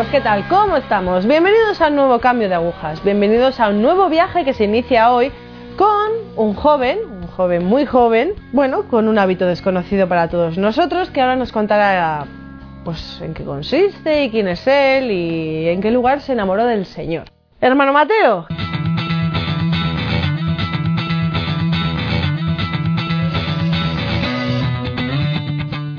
amigos, ¿qué tal? ¿Cómo estamos? Bienvenidos a un nuevo cambio de agujas, bienvenidos a un nuevo viaje que se inicia hoy con un joven, un joven muy joven, bueno, con un hábito desconocido para todos nosotros, que ahora nos contará pues en qué consiste y quién es él y en qué lugar se enamoró del Señor. Hermano Mateo.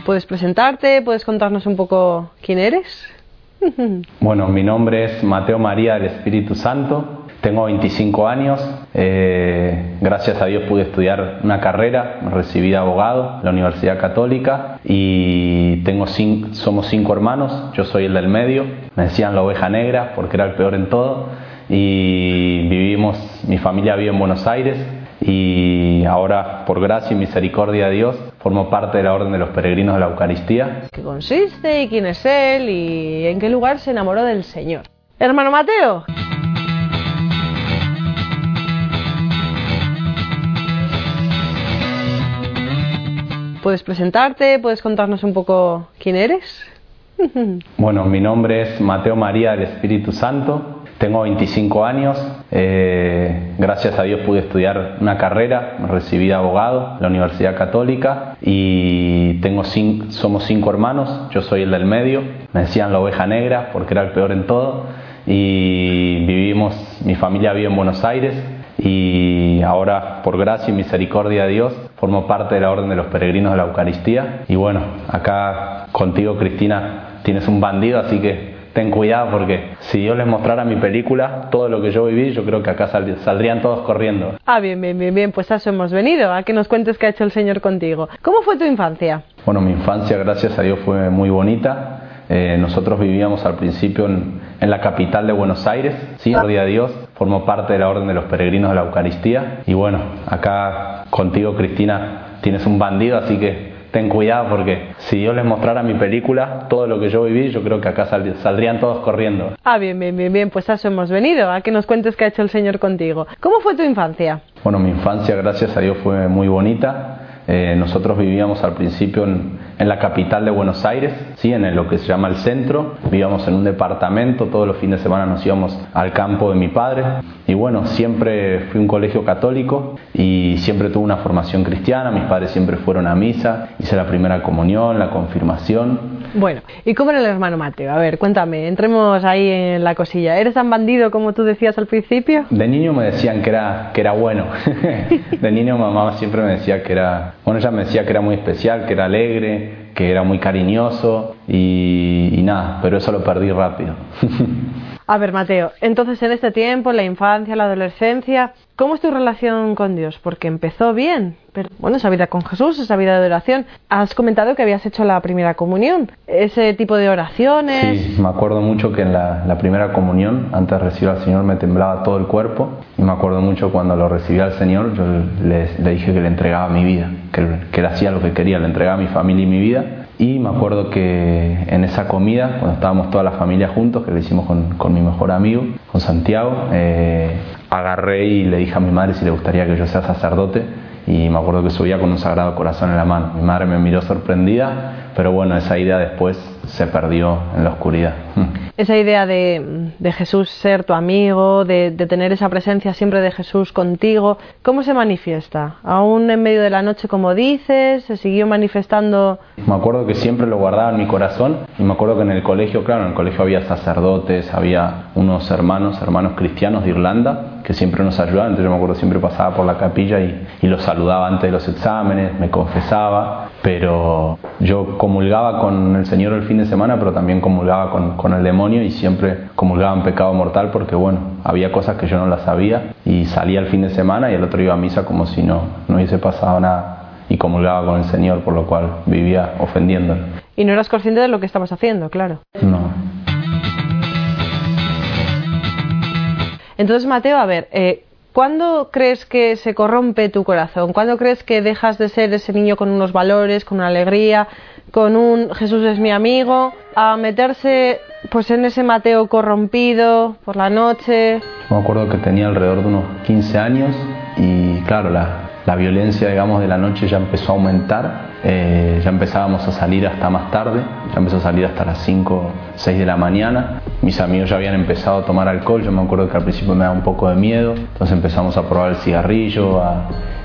¿Puedes presentarte? ¿Puedes contarnos un poco quién eres? Bueno, mi nombre es Mateo María del Espíritu Santo, tengo 25 años, eh, gracias a Dios pude estudiar una carrera, recibí de abogado en la Universidad Católica y tengo somos cinco hermanos, yo soy el del medio, me decían la oveja negra porque era el peor en todo. Y vivimos, mi familia vive en Buenos Aires. Y ahora por gracia y misericordia de Dios formo parte de la Orden de los Peregrinos de la Eucaristía. ¿Qué consiste y quién es él y en qué lugar se enamoró del Señor? Hermano Mateo. ¿Puedes presentarte? ¿Puedes contarnos un poco quién eres? Bueno, mi nombre es Mateo María del Espíritu Santo, tengo 25 años, eh, gracias a Dios pude estudiar una carrera, recibí de abogado en la Universidad Católica y tengo cinco, somos cinco hermanos, yo soy el del medio, me decían la oveja negra porque era el peor en todo y vivimos, mi familia vive en Buenos Aires y ahora por gracia y misericordia de Dios formo parte de la Orden de los Peregrinos de la Eucaristía. Y bueno, acá contigo Cristina tienes un bandido así que ten cuidado porque si yo les mostrara mi película, todo lo que yo viví, yo creo que acá saldrían todos corriendo. Ah, bien, bien, bien, bien, pues a eso hemos venido, a que nos cuentes qué ha hecho el Señor contigo. ¿Cómo fue tu infancia? Bueno, mi infancia, gracias a Dios, fue muy bonita. Eh, nosotros vivíamos al principio en, en, la capital de Buenos Aires, sí, día de Dios, formó parte de la Orden de los Peregrinos de la Eucaristía. Y bueno, acá contigo, Cristina, tienes un bandido, así que ten cuidado porque si yo les mostrara mi película, todo lo que yo viví, yo creo que acá saldrían todos corriendo. Ah, bien, bien, bien, bien, pues a eso hemos venido, a que nos cuentes qué ha hecho el Señor contigo. ¿Cómo fue tu infancia? Bueno, mi infancia, gracias a Dios, fue muy bonita. Eh, nosotros vivíamos al principio en, en, la capital de Buenos Aires, ¿sí? en lo que se llama el centro. Vivíamos en un departamento, todos los fines de semana nos íbamos al campo de mi padre. Y bueno, siempre fui un colegio católico y siempre tuve una formación cristiana. Mis padres siempre fueron a misa, hice la primera comunión, la confirmación. Bueno, ¿y cómo era el hermano Mateo? A ver, cuéntame, entremos ahí en la cosilla. ¿Eres tan bandido como tú decías al principio? De niño me decían que era, que era bueno. de niño mamá siempre me decía que era, bueno, ella me decía que era muy especial, que era alegre, que era muy cariñoso y, y nada, pero eso lo perdí rápido. A ver, Mateo, entonces en este tiempo, la infancia, la adolescencia, ¿cómo es tu relación con Dios? Porque empezó bien, pero bueno, esa vida con Jesús, esa vida de oración. Has comentado que habías hecho la primera comunión, ese tipo de oraciones. Sí, me acuerdo mucho que en la, la primera comunión, antes de recibir al Señor, me temblaba todo el cuerpo. Y me acuerdo mucho cuando lo recibí al Señor, yo le, le dije que le entregaba mi vida, que, que él hacía lo que quería, le entregaba mi familia y mi vida. Y me acuerdo que en esa comida, cuando estábamos toda la familia juntos, que lo hicimos con, con mi mejor amigo, con Santiago, eh, agarré y le dije a mi madre si le gustaría que yo sea sacerdote. Y me acuerdo que subía con un sagrado corazón en la mano. Mi madre me miró sorprendida, pero bueno, esa idea después se perdió en la oscuridad. Esa idea de, de Jesús ser tu amigo, de, de, tener esa presencia siempre de Jesús contigo, ¿cómo se manifiesta? ¿Aún en medio de la noche, como dices? ¿Se siguió manifestando? Me acuerdo que siempre lo guardaba en mi corazón y me acuerdo que en el colegio, claro, en el colegio había sacerdotes, había unos hermanos, hermanos cristianos de Irlanda que siempre nos ayudaban, entonces yo me acuerdo siempre pasaba por la capilla y, y los saludaba antes de los exámenes, me confesaba, pero yo comulgaba con el Señor el fin de semana, pero también comulgaba con, con el demonio y siempre comulgaba en pecado mortal porque bueno, había cosas que yo no las sabía y salía el fin de semana y el otro iba a misa como si no, no hubiese pasado nada y comulgaba con el Señor, por lo cual vivía ofendiéndolo. Y no eras consciente de lo que estabas haciendo, claro. No. Entonces, Mateo, a ver, eh, ¿cuándo crees que se corrompe tu corazón? ¿Cuándo crees que dejas de ser ese niño con unos valores, con una alegría, con un Jesús es mi amigo, a meterse pues en ese Mateo corrompido por la noche? Me acuerdo que tenía alrededor de unos 15 años y claro, la, la violencia, digamos, de la noche ya empezó a aumentar eh, ya empezábamos a salir hasta más tarde, empezó a salir hasta las 5, 6 de la mañana. Mis amigos ya habían empezado a tomar alcohol, yo me acuerdo que al principio me daba un poco de miedo, entonces empezamos a probar el cigarrillo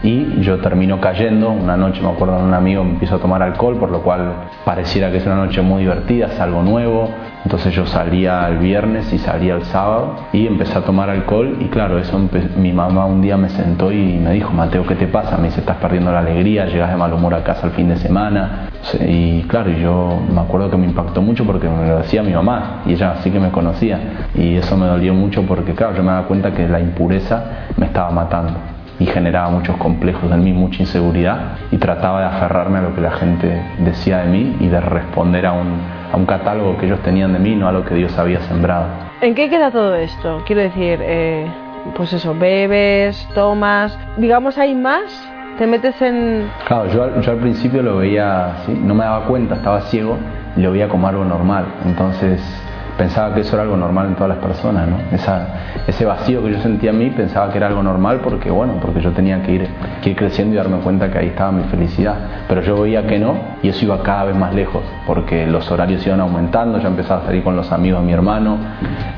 y yo termino cayendo. Una noche me acuerdo un amigo me empiezo a tomar alcohol, por lo cual pareciera que es una noche muy divertida, es algo nuevo. Entonces yo salía el viernes y salía el sábado y empecé a tomar alcohol y claro, eso mi mamá un día me sentó y me dijo, Mateo, ¿qué te pasa? Me dice, estás perdiendo la alegría, llegas de mal humor a casa al fin de semana. Y claro, yo me acuerdo que me impactó mucho porque me lo decía mi mamá y ella sí que me conocía. Y eso me dolió mucho porque claro, yo me daba cuenta que la impureza me estaba matando y generaba muchos complejos en mí, mucha inseguridad y trataba de aferrarme a lo que la gente decía de mí y de responder a un, a un catálogo que ellos tenían de mí, no a lo que Dios había sembrado. ¿En qué queda todo esto? Quiero decir, eh, pues eso, bebes, tomas, digamos, hay más te metes en... Claro, yo, yo al principio lo veía así, no me daba cuenta, estaba ciego lo veía como algo normal. Entonces pensaba que eso era algo normal en todas las personas, ¿no? Esa, ese vacío que yo sentía en mí pensaba que era algo normal porque, bueno, porque yo tenía que ir, creciendo y darme cuenta que ahí estaba mi felicidad. Pero yo veía que no y eso iba cada vez más lejos porque los horarios iban aumentando, ya empezaba a salir con los amigos de mi hermano,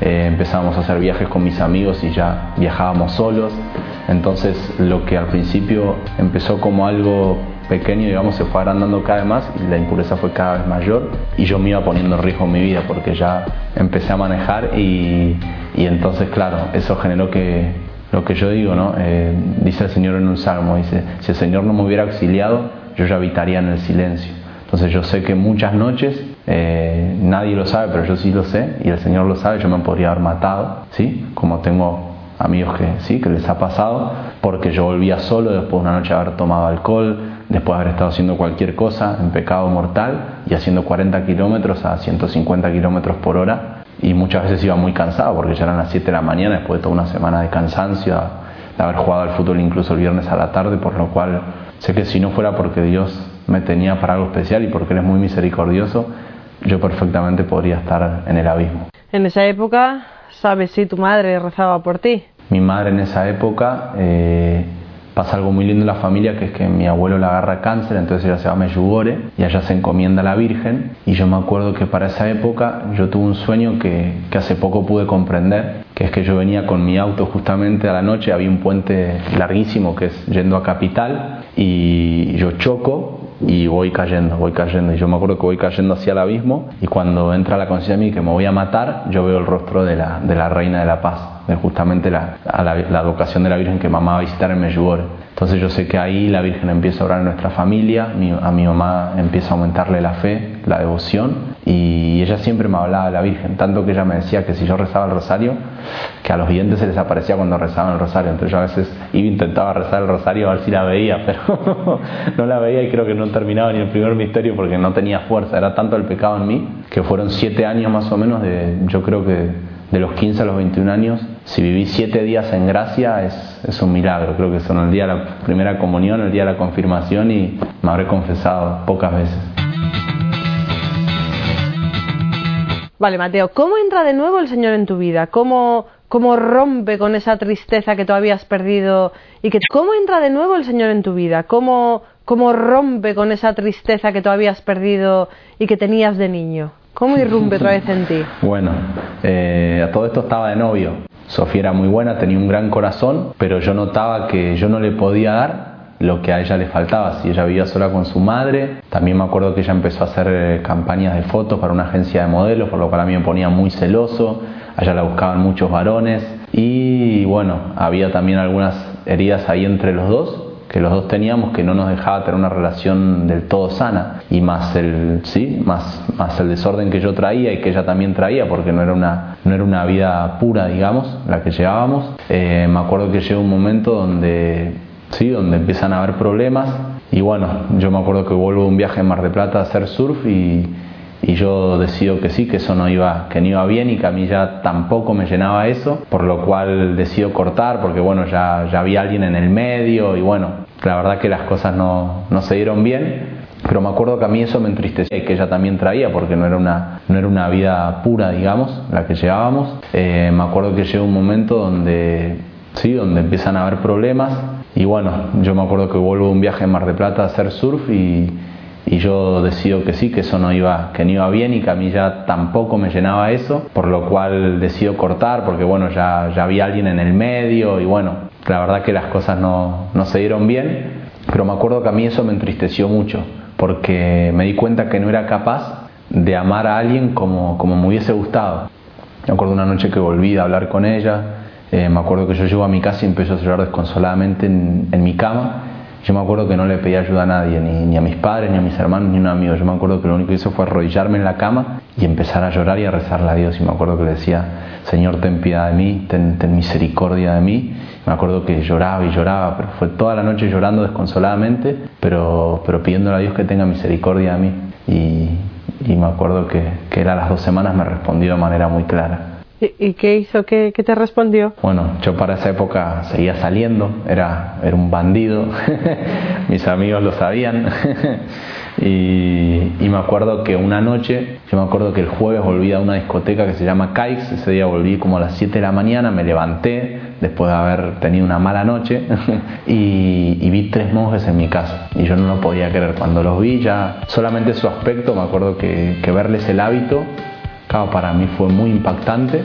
eh, empezábamos a hacer viajes con mis amigos y ya viajábamos solos. Entonces lo que al principio empezó como algo pequeño, digamos, se fue agrandando cada vez más y la impureza fue cada vez mayor y yo me iba poniendo en riesgo mi vida porque ya empecé a manejar y, y entonces, claro, eso generó que lo que yo digo, ¿no? Eh, dice el Señor en un salmo, dice, si el Señor no me hubiera auxiliado, yo ya habitaría en el silencio. Entonces yo sé que muchas noches, eh, nadie lo sabe, pero yo sí lo sé, y el Señor lo sabe, yo me podría haber matado, ¿sí? Como tengo amigos que sí, que les ha pasado, porque yo volvía solo después de una noche de haber tomado alcohol, después de haber estado haciendo cualquier cosa en pecado mortal y haciendo 40 kilómetros a 150 kilómetros por hora. Y muchas veces iba muy cansado porque ya eran las 7 de la mañana después de toda una semana de cansancio, de haber jugado al fútbol incluso el viernes a la tarde, por lo cual sé que si no fuera porque Dios me tenía para algo especial y porque Él es muy misericordioso, yo perfectamente podría estar en el abismo. En esa época ¿Sabes si tu madre rezaba por ti? Mi madre en esa época eh, pasa algo muy lindo en la familia, que es que mi abuelo le agarra cáncer, entonces ella se va a Meyugore y allá se encomienda a la Virgen. Y yo me acuerdo que para esa época yo tuve un sueño que, hace poco pude comprender, que es que yo venía con mi auto justamente a la noche, había un puente larguísimo que es yendo a Capital, y yo choco y voy cayendo, voy cayendo. Y yo me acuerdo que voy cayendo hacia el abismo y cuando entra la conciencia de mí que me voy a matar, yo veo el rostro de la, de la Reina de la Paz, justamente la, a la, la vocación de la Virgen que mamá va a visitar en Meyugore. Entonces yo sé que ahí la Virgen empieza a orar en nuestra familia, a mi mamá empieza a aumentarle la fe, la devoción y ella siempre me hablaba de la Virgen, tanto que ella me decía que si yo rezaba el rosario, que a los videntes se les aparecía cuando rezaban el rosario, entonces yo a veces iba intentaba rezar el rosario a ver si la veía, pero no la veía y creo que no terminaba ni el primer misterio porque no tenía fuerza, era tanto el pecado en mí que fueron siete años más o menos de, yo creo que de los 15 a los 21 años, si viví 7 días en gracia es, es, un milagro. Creo que son el día de la primera comunión, el día de la confirmación y me habré confesado pocas veces. Vale, Mateo, ¿cómo entra de nuevo el Señor en tu vida? ¿Cómo, cómo rompe con esa tristeza que tú habías perdido? y que ¿Cómo entra de nuevo el Señor en tu vida? ¿Cómo, cómo rompe con esa tristeza que tú habías perdido y que tenías de niño? ¿Cómo irrumpe otra vez en ti? Bueno, eh, a todo esto estaba de novio. Sofía era muy buena, tenía un gran corazón, pero yo notaba que yo no le podía dar lo que a ella le faltaba. Si ella vivía sola con su madre, también me acuerdo que ella empezó a hacer eh, campañas de fotos para una agencia de modelos, por lo cual a mí me ponía muy celoso. Allá la buscaban muchos varones y bueno, había también algunas heridas ahí entre los dos que los dos teníamos que no nos dejaba tener una relación del todo sana. Y más el sí más más el desorden que yo traía y que ella también traía porque no era una no era una vida pura digamos la que llevábamos. Eh, me acuerdo que llegó un momento donde sí donde empiezan a haber problemas. Y bueno yo me acuerdo que vuelvo de un viaje en Mar de Plata a hacer surf y y yo decido que sí, que eso no iba, que no iba bien y que a mí ya tampoco me llenaba eso, por lo cual decido cortar porque bueno, ya, ya había alguien en el medio y bueno, la verdad que las cosas no, no se dieron bien, pero me acuerdo que a mí eso me entristecía y que ella también traía porque no era una, no era una vida pura, digamos, la que llevábamos. Eh, me acuerdo que llega un momento donde, sí, donde empiezan a haber problemas y bueno, yo me acuerdo que vuelvo de un viaje en Mar de Plata a hacer surf y y yo decido que sí, que eso no iba, que no iba bien y que a mí ya tampoco me llenaba eso, por lo cual decido cortar porque bueno, ya, ya había alguien en el medio y bueno, la verdad que las cosas no, no se dieron bien, pero me acuerdo que a mí eso me entristeció mucho porque me di cuenta que no era capaz de amar a alguien como, como me hubiese gustado. Me acuerdo una noche que volví a hablar con ella, eh, me acuerdo que yo llego a mi casa y empecé a llorar desconsoladamente en, en mi cama yo me acuerdo que no le pedí ayuda a nadie, ni, a mis padres, ni a mis hermanos, ni a un amigo. Yo me acuerdo que lo único que hizo fue arrodillarme en la cama y empezar a llorar y a rezarle a Dios. Y me acuerdo que le decía, Señor, ten piedad de mí, ten, misericordia de mí. Me acuerdo que lloraba y lloraba, pero fue toda la noche llorando desconsoladamente, pero, pero pidiéndole a Dios que tenga misericordia de mí. Y, me acuerdo que, que él a las dos semanas me respondió de manera muy clara. ¿Y qué hizo? ¿Qué, te respondió? Bueno, yo para esa época seguía saliendo, era, un bandido, mis amigos lo sabían. y, me acuerdo que una noche, yo me acuerdo que el jueves volví a una discoteca que se llama Caix, ese día volví como a las 7 de la mañana, me levanté después de haber tenido una mala noche y, vi tres monjes en mi casa y yo no lo podía creer. Cuando los vi ya, solamente su aspecto, me acuerdo que verles el hábito Claro, para mí fue muy impactante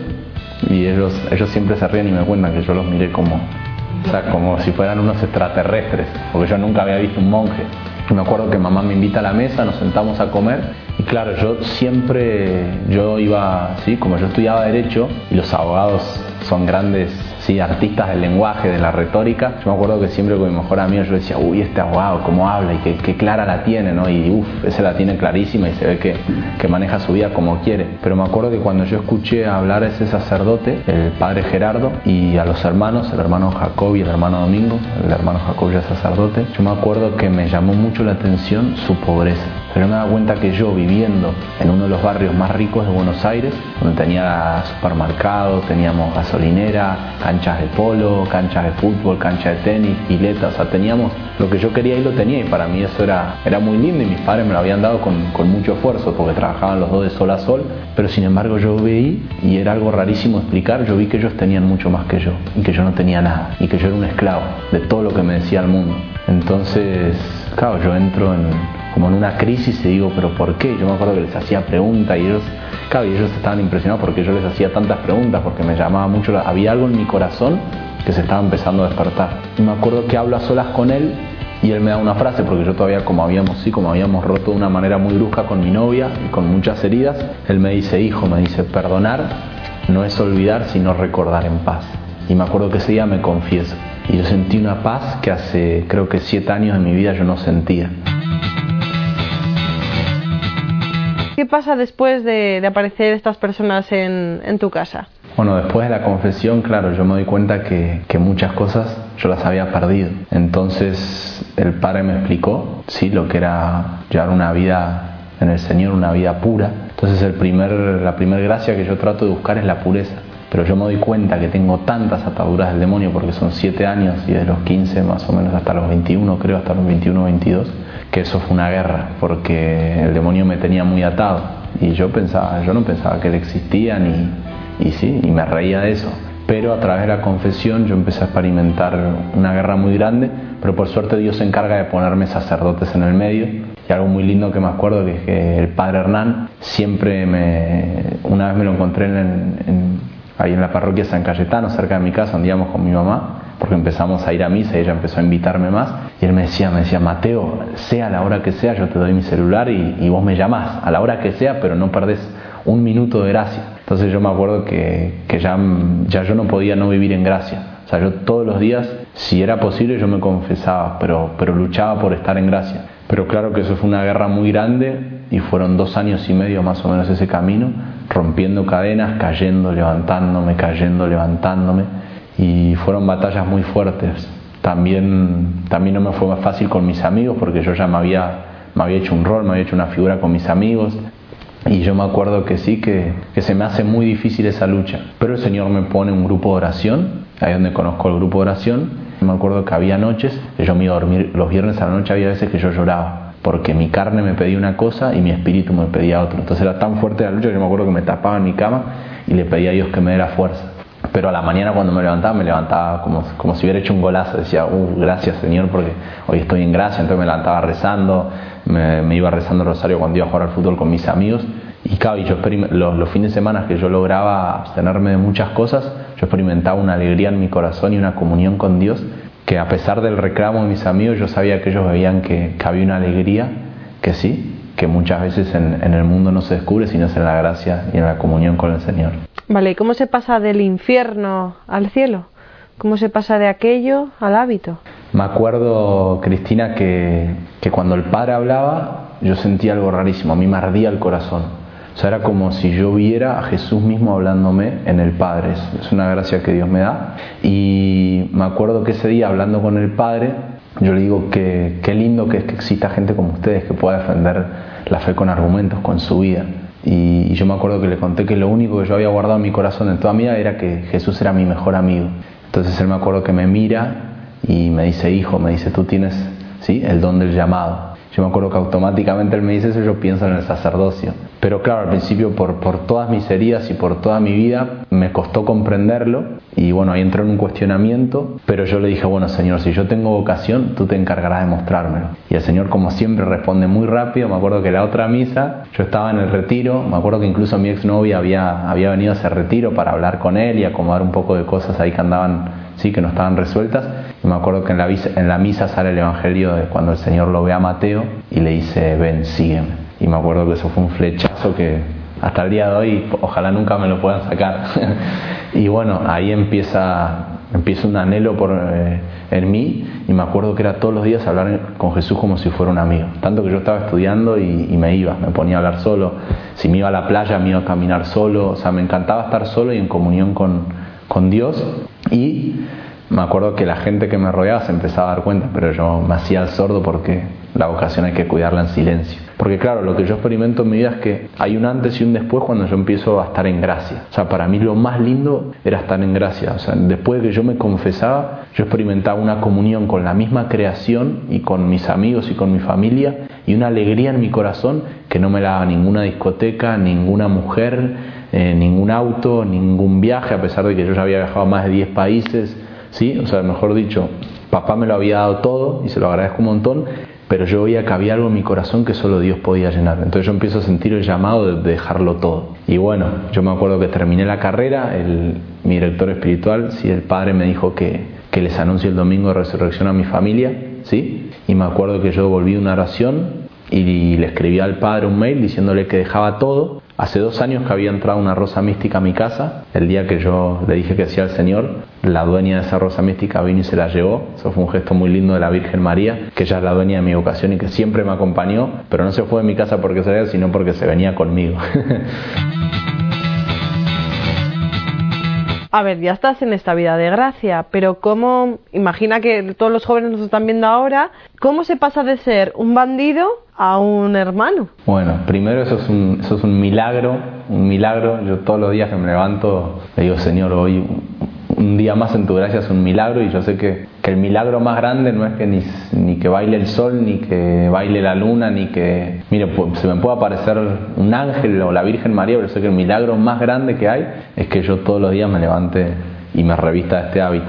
y ellos, ellos siempre se ríen y me cuentan que yo los miré como, o sea, como si fueran unos extraterrestres, porque yo nunca había visto un monje. Me acuerdo que mamá me invita a la mesa, nos sentamos a comer y claro, yo siempre, yo iba, sí, como yo estudiaba derecho y los abogados son grandes sí, artistas del lenguaje, de la retórica. Yo me acuerdo que siempre con mi mejor amigo yo decía, uy, este abogado, cómo habla y qué, clara la tiene, ¿no? Y uff, ese la tiene clarísima y se ve que, que, maneja su vida como quiere. Pero me acuerdo que cuando yo escuché hablar a ese sacerdote, el padre Gerardo, y a los hermanos, el hermano Jacob y el hermano Domingo, el hermano Jacob ya sacerdote, yo me acuerdo que me llamó mucho la atención su pobreza. Pero me daba cuenta que yo viviendo en uno de los barrios más ricos de Buenos Aires, donde tenía supermercado, teníamos gasolinera, canchas de polo, canchas de fútbol, canchas de tenis, piletas, o sea, teníamos lo que yo quería y lo tenía y para mí eso era, era muy lindo y mis padres me lo habían dado con, con mucho esfuerzo porque trabajaban los dos de sol a sol, pero sin embargo yo vi y era algo rarísimo explicar, yo vi que ellos tenían mucho más que yo y que yo no tenía nada y que yo era un esclavo de todo lo que me decía el mundo. Entonces, claro, yo entro en, como en una crisis y digo, pero ¿por qué? Yo me acuerdo que les hacía preguntas y ellos, claro, y ellos estaban impresionados porque yo les hacía tantas preguntas, porque me llamaba mucho, había algo en mi corazón que se estaba empezando a despertar. Y me acuerdo que hablo a solas con él y él me da una frase, porque yo todavía como habíamos, sí, como habíamos roto de una manera muy brusca con mi novia y con muchas heridas, él me dice, hijo, me dice, perdonar no es olvidar, sino recordar en paz. Y me acuerdo que ese día me confieso. Y yo sentí una paz que hace creo que siete años de mi vida yo no sentía. ¿Qué pasa después de, aparecer estas personas en, tu casa? Bueno, después de la confesión, claro, yo me doy cuenta que, muchas cosas yo las había perdido. Entonces el Padre me explicó, sí, lo que era llevar una vida en el Señor, una vida pura. Entonces el primer, la primera gracia que yo trato de buscar es la pureza pero yo me doy cuenta que tengo tantas ataduras del demonio porque son 7 años y de los 15 más o menos hasta los 21, creo, hasta los 21 22, que eso fue una guerra porque el demonio me tenía muy atado y yo pensaba, yo no pensaba que él existía ni y sí, y me reía de eso. Pero a través de la confesión yo empecé a experimentar una guerra muy grande, pero por suerte Dios se encarga de ponerme sacerdotes en el medio. Y algo muy lindo que me acuerdo que es que el padre Hernán siempre me, una vez me lo encontré en, ahí en la parroquia San Cayetano, cerca de mi casa, andíamos con mi mamá, porque empezamos a ir a misa y ella empezó a invitarme más. Y él me decía, me decía, Mateo, sea la hora que sea, yo te doy mi celular y, vos me llamás, a la hora que sea, pero no perdés un minuto de gracia. Entonces yo me acuerdo que, que ya, ya yo no podía no vivir en gracia. O sea, yo todos los días, si era posible, yo me confesaba, pero, pero luchaba por estar en gracia. Pero claro que eso fue una guerra muy grande y fueron dos años y medio más o menos ese camino rompiendo cadenas, cayendo, levantándome, cayendo, levantándome. Y fueron batallas muy fuertes. También, también no me fue más fácil con mis amigos porque yo ya me había, me había hecho un rol, me había hecho una figura con mis amigos. Y yo me acuerdo que sí, que, que se me hace muy difícil esa lucha. Pero el Señor me pone un grupo de oración, ahí donde conozco el grupo de oración. Me acuerdo que había noches que yo me iba a dormir, los viernes a la noche había veces que yo lloraba porque mi carne me pedía una cosa y mi espíritu me pedía otra. Entonces era tan fuerte la lucha que yo me acuerdo que me tapaba en mi cama y le pedía a Dios que me diera fuerza. Pero a la mañana cuando me levantaba, me levantaba como, como si hubiera hecho un golazo. Decía, uh, gracias Señor porque hoy estoy en gracia. Entonces me levantaba rezando, me, iba rezando el rosario cuando iba a jugar al fútbol con mis amigos. Y claro, yo los, los fines de semana que yo lograba abstenerme de muchas cosas, yo experimentaba una alegría en mi corazón y una comunión con Dios que a pesar del reclamo de mis amigos, yo sabía que ellos veían que, había una alegría, que sí, que muchas veces en, en, el mundo no se descubre, sino es en la gracia y en la comunión con el Señor. Vale, ¿y cómo se pasa del infierno al cielo? ¿Cómo se pasa de aquello al hábito? Me acuerdo, Cristina, que, que cuando el Padre hablaba, yo sentía algo rarísimo, a mí me ardía el corazón. O sea, era como si yo viera a Jesús mismo hablándome en el Padre. Es una gracia que Dios me da. Y me acuerdo que ese día, hablando con el Padre, yo le digo que qué lindo que es que exista gente como ustedes que pueda defender la fe con argumentos, con su vida. Y, yo me acuerdo que le conté que lo único que yo había guardado en mi corazón en toda mi vida era que Jesús era mi mejor amigo. Entonces él me acuerdo que me mira y me dice, hijo, me dice, tú tienes ¿sí? el don del llamado. Yo me acuerdo que automáticamente él me dice eso, yo pienso en el sacerdocio. Pero claro, al principio por, por todas mis heridas y por toda mi vida me costó comprenderlo y bueno, ahí entró en un cuestionamiento, pero yo le dije, bueno Señor, si yo tengo vocación, tú te encargarás de mostrármelo. Y el Señor como siempre responde muy rápido, me acuerdo que la otra misa, yo estaba en el retiro, me acuerdo que incluso mi exnovia había, había venido a ese retiro para hablar con él y acomodar un poco de cosas ahí que andaban sí que no estaban resueltas. Y me acuerdo que en la, en misa sale el Evangelio de cuando el Señor lo ve a Mateo y le dice, ven, sígueme. Y me acuerdo que eso fue un flechazo que hasta el día de hoy ojalá nunca me lo puedan sacar. y bueno, ahí empieza, empieza un anhelo por, eh, en mí y me acuerdo que era todos los días hablar con Jesús como si fuera un amigo. Tanto que yo estaba estudiando y, me iba, me ponía a hablar solo. Si me iba a la playa, me iba a caminar solo. O sea, me encantaba estar solo y en comunión con Dios y me acuerdo que la gente que me rodeaba se empezaba a dar cuenta, pero yo me hacía el sordo porque la vocación hay que cuidarla en silencio. Porque claro, lo que yo experimento en mi vida es que hay un antes y un después cuando yo empiezo a estar en gracia. O sea, para mí lo más lindo era estar en gracia. O sea, después de que yo me confesaba, yo experimentaba una comunión con la misma creación y con mis amigos y con mi familia y una alegría en mi corazón que no me la daba ninguna discoteca, ninguna mujer, eh, ningún auto, ningún viaje, a pesar de que yo ya había viajado a más de 10 países, ¿sí? O sea, mejor dicho, papá me lo había dado todo y se lo agradezco un montón, pero yo veía que había algo en mi corazón que solo Dios podía llenar. Entonces yo empiezo a sentir el llamado de dejarlo todo. Y bueno, yo me acuerdo que terminé la carrera, el, mi director espiritual, sí, el padre me dijo que, que les anuncie el domingo de resurrección a mi familia, ¿sí? Y me acuerdo que yo volví una oración y le escribí al padre un mail diciéndole que dejaba todo Hace dos años que había entrado una rosa mística a mi casa. El día que yo le dije que sí al Señor, la dueña de esa rosa mística vino y se la llevó. Eso fue un gesto muy lindo de la Virgen María, que ella es la dueña de mi vocación y que siempre me acompañó, pero no se fue de mi casa porque se sino porque se venía conmigo. a ver, ya estás en esta vida de gracia, pero ¿cómo, imagina que todos los jóvenes nos están viendo ahora, ¿cómo se pasa de ser un bandido a un hermano? Bueno, primero eso es un, eso es un milagro, un milagro. Yo todos los días que me levanto le digo, Señor, hoy un día más en tu gracia es un milagro y yo sé que, que el milagro más grande no es que ni, ni, que baile el sol, ni que baile la luna, ni que, mire, se me puede aparecer un ángel o la Virgen María, pero sé que el milagro más grande que hay es que yo todos los días me levante y me revista de este hábito.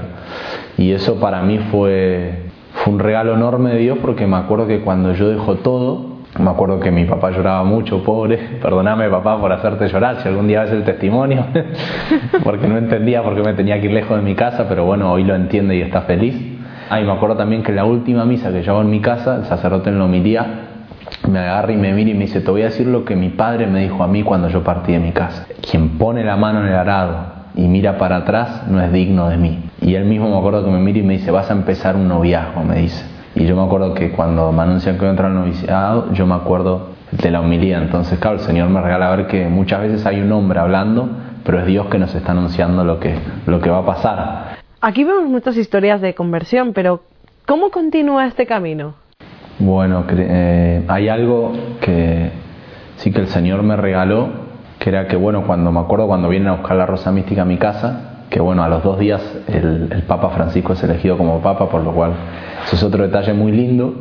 Y eso para mí fue, fue un regalo enorme de Dios porque me acuerdo que cuando yo dejo todo, me acuerdo que mi papá lloraba mucho, pobre. Perdóname, papá, por hacerte llorar, si algún día ves el testimonio, porque no entendía por qué me tenía que ir lejos de mi casa, pero bueno, hoy lo entiende y está feliz. Ah, y me acuerdo también que la última misa que yo en mi casa, el sacerdote en la homilía me agarra y me mira y me dice, te voy a decir lo que mi padre me dijo a mí cuando yo partí de mi casa. Quien pone la mano en el arado y mira para atrás no es digno de mí. Y él mismo me acuerdo que me mira y me dice, vas a empezar un noviazgo, me dice. Y yo me acuerdo que cuando me anuncian que voy a entrar al noviciado, yo me acuerdo de la humildad. Entonces, claro, el Señor me regala ver que muchas veces hay un hombre hablando, pero es Dios que nos está anunciando lo que, lo que va a pasar. Aquí vemos muchas historias de conversión, pero ¿cómo continúa este camino? Bueno, eh, hay algo que sí que el Señor me regaló, que era que, bueno, cuando me acuerdo cuando vienen a buscar la rosa mística a mi casa, que bueno, a los dos días el, el, Papa Francisco es elegido como Papa, por lo cual eso es otro detalle muy lindo.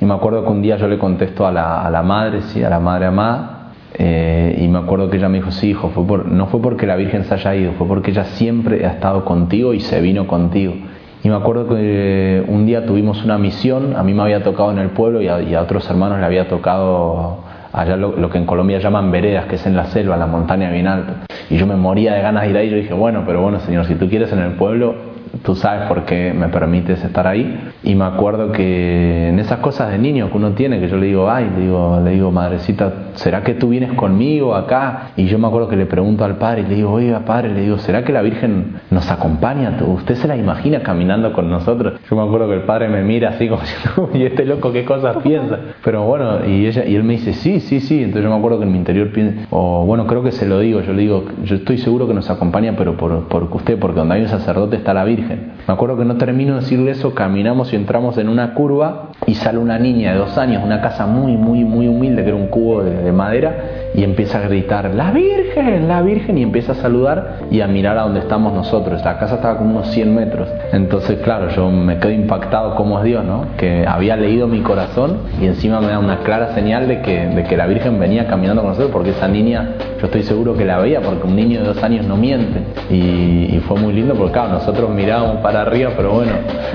Y me acuerdo que un día yo le contesto a la, a la madre, sí, a la madre amada, eh, y me acuerdo que ella me dijo, sí, hijo, fue no fue porque la Virgen se haya ido, fue porque ella siempre ha estado contigo y se vino contigo. Y me acuerdo que un día tuvimos una misión, a mí me había tocado en el pueblo y a, otros hermanos le había tocado allá lo, que en Colombia llaman veredas, que es en la selva, la montaña bien alta. Y yo me moría de ganas de ir ahí, yo dije, bueno, pero bueno, Señor, si tú quieres en el pueblo, tú sabes por qué me permites estar ahí. Y me acuerdo que en esas cosas de niño que uno tiene, que yo le digo, ay, le digo, le digo, madrecita, ¿será que tú vienes conmigo acá? Y yo me acuerdo que le pregunto al padre y le digo, oiga, padre, le digo, ¿será que la Virgen nos acompaña? ¿Usted se la imagina caminando con nosotros? Yo me acuerdo que el padre me mira así como y este loco qué cosas piensa. Pero bueno, y ella y él me dice, sí, sí, sí. Entonces yo me acuerdo que en mi interior o bueno, creo que se lo digo, yo le digo, yo estoy seguro que nos acompaña, pero por, por usted, porque donde hay un sacerdote está la Virgen. Me acuerdo que no termino de decirle eso, caminamos y entramos en una curva y sale una niña de dos años, una casa muy, muy, muy humilde, que era un cubo de, madera, y empieza a gritar, la Virgen, la Virgen, y empieza a saludar y a mirar a donde estamos nosotros. La casa estaba como unos 100 metros. Entonces, claro, yo me quedo impactado como es Dios, ¿no? Que había leído mi corazón y encima me da una clara señal de que, la Virgen venía caminando con nosotros, porque esa niña, yo estoy seguro que la veía, porque un niño de dos años no miente. Y, y fue muy lindo, porque claro, nosotros mirábamos para arriba, pero bueno,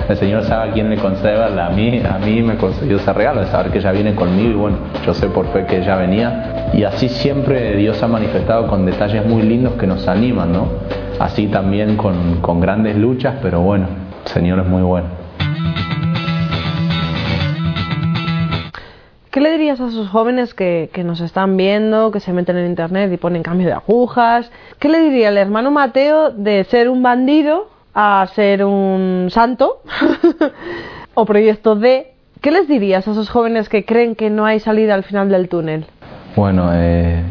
el Señor sabe a quién le concede. A mí, a mí me concedió ese regalo de saber que ella viene conmigo y bueno, yo sé por fe que ella venía. Y así siempre Dios ha manifestado con detalles muy lindos que nos animan, ¿no? Así también con, con grandes luchas, pero bueno, el Señor es muy bueno. ¿Qué le dirías a esos jóvenes que, que, nos están viendo, que se meten en internet y ponen cambio de agujas? ¿Qué le diría el hermano Mateo de ser un bandido a ser un santo o proyecto de, ¿qué les dirías a esos jóvenes que creen que no hay salida al final del túnel? Bueno, eh,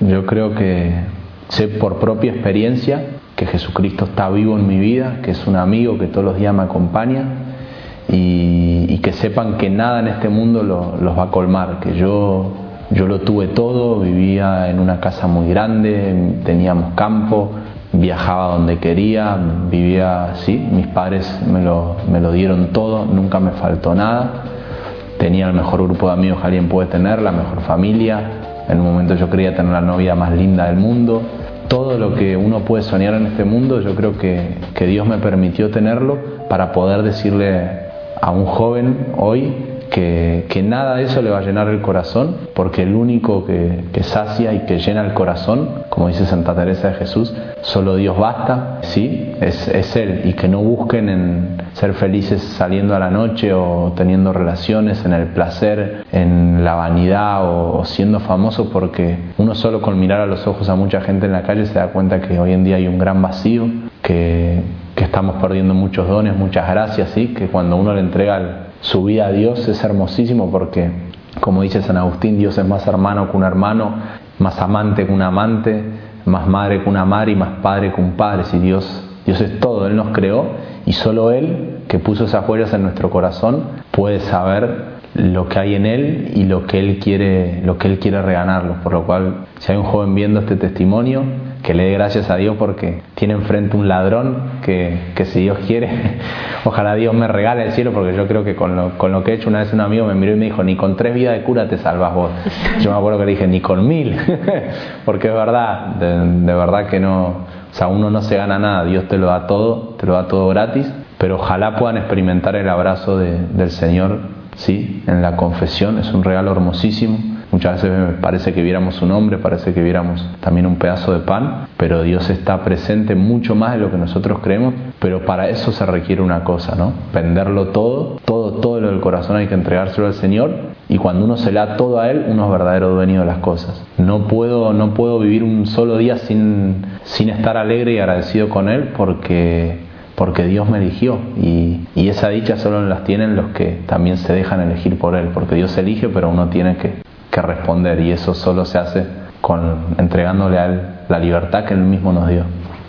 yo creo que sé por propia experiencia que Jesucristo está vivo en mi vida, que es un amigo que todos los días me acompaña y, que sepan que nada en este mundo los va a colmar, que yo, yo lo tuve todo, vivía en una casa muy grande, teníamos campo, viajaba donde quería, vivía así, mis padres me lo, me lo dieron todo, nunca me faltó nada, tenía el mejor grupo de amigos que alguien puede tener, la mejor familia, en un momento yo quería tener la novia más linda del mundo, todo lo que uno puede soñar en este mundo, yo creo que, que Dios me permitió tenerlo para poder decirle a un joven hoy que, nada de eso le va a llenar el corazón, porque el único que, sacia y que llena el corazón, como dice Santa Teresa de Jesús, solo Dios basta, sí, es, Él, y que no busquen en ser felices saliendo a la noche o teniendo relaciones, en el placer, en la vanidad o, siendo famoso, porque uno solo con mirar a los ojos a mucha gente en la calle se da cuenta que hoy en día hay un gran vacío, que, que estamos perdiendo muchos dones, muchas gracias, ¿sí? que cuando uno le entrega el, su vida a Dios es hermosísimo porque, como dice San Agustín, Dios es más hermano que un hermano, más amante que un amante, más madre que una madre y más padre que un padre. Si Dios, Dios es todo, Él nos creó y solo Él, que puso esas huellas en nuestro corazón, puede saber lo que hay en él y lo que él quiere lo que él quiere reganarlo por lo cual si hay un joven viendo este testimonio que le dé gracias a Dios porque tiene enfrente un ladrón que, que si Dios quiere, ojalá Dios me regale el cielo porque yo creo que con lo, con lo que he hecho una vez un amigo me miró y me dijo, ni con tres vidas de cura te salvas vos. Yo me acuerdo que le dije, ni con mil, porque es verdad, de, verdad que no, o sea, uno no se gana nada, Dios te lo da todo, te lo da todo gratis, pero ojalá puedan experimentar el abrazo del Señor, sí, en la confesión, es un regalo hermosísimo Muchas veces parece que viéramos un hombre, parece que viéramos también un pedazo de pan, pero Dios está presente mucho más de lo que nosotros creemos, pero para eso se requiere una cosa, ¿no? Venderlo todo, todo, todo lo del corazón hay que entregárselo al Señor y cuando uno se la todo a Él, uno es verdadero dueño de las cosas. No puedo, no puedo vivir un solo día sin, sin estar alegre y agradecido con Él porque porque Dios me eligió y, y, esa dicha solo las tienen los que también se dejan elegir por Él, porque Dios elige, pero uno tiene que, que responder y eso solo se hace con entregándole a Él la libertad que Él mismo nos dio.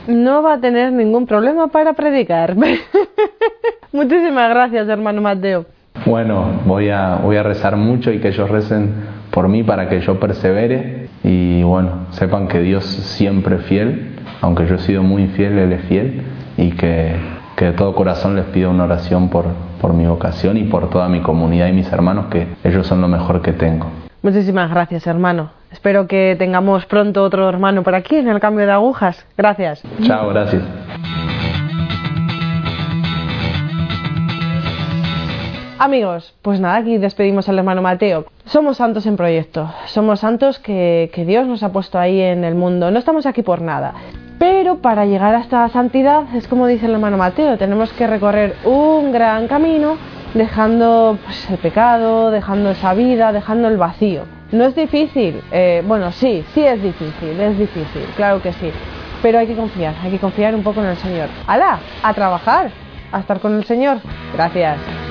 No va a tener ningún problema para predicar. Muchísimas gracias, hermano Mateo. Bueno, voy a, voy a rezar mucho y que ellos recen por mí para que yo persevere y bueno, sepan que Dios siempre es fiel, aunque yo he sido muy infiel, Él es fiel y que, que de todo corazón les pido una oración por, por mi vocación y por toda mi comunidad y mis hermanos, que ellos son lo mejor que tengo. Muchísimas gracias, hermano. Espero que tengamos pronto otro hermano por aquí en el cambio de agujas. Gracias. Chao, gracias. Amigos, pues nada, aquí despedimos al hermano Mateo. Somos santos en proyecto, somos santos que, que Dios nos ha puesto ahí en el mundo. No estamos aquí por nada. Pero para llegar a esta santidad, es como dice el hermano Mateo, tenemos que recorrer un gran camino dejando pues, el pecado, dejando esa vida, dejando el vacío. No es difícil, eh, bueno, sí, sí es difícil, es difícil, claro que sí, pero hay que confiar, hay que confiar un poco en el Señor. ¡Hala! A trabajar, a estar con el Señor. Gracias.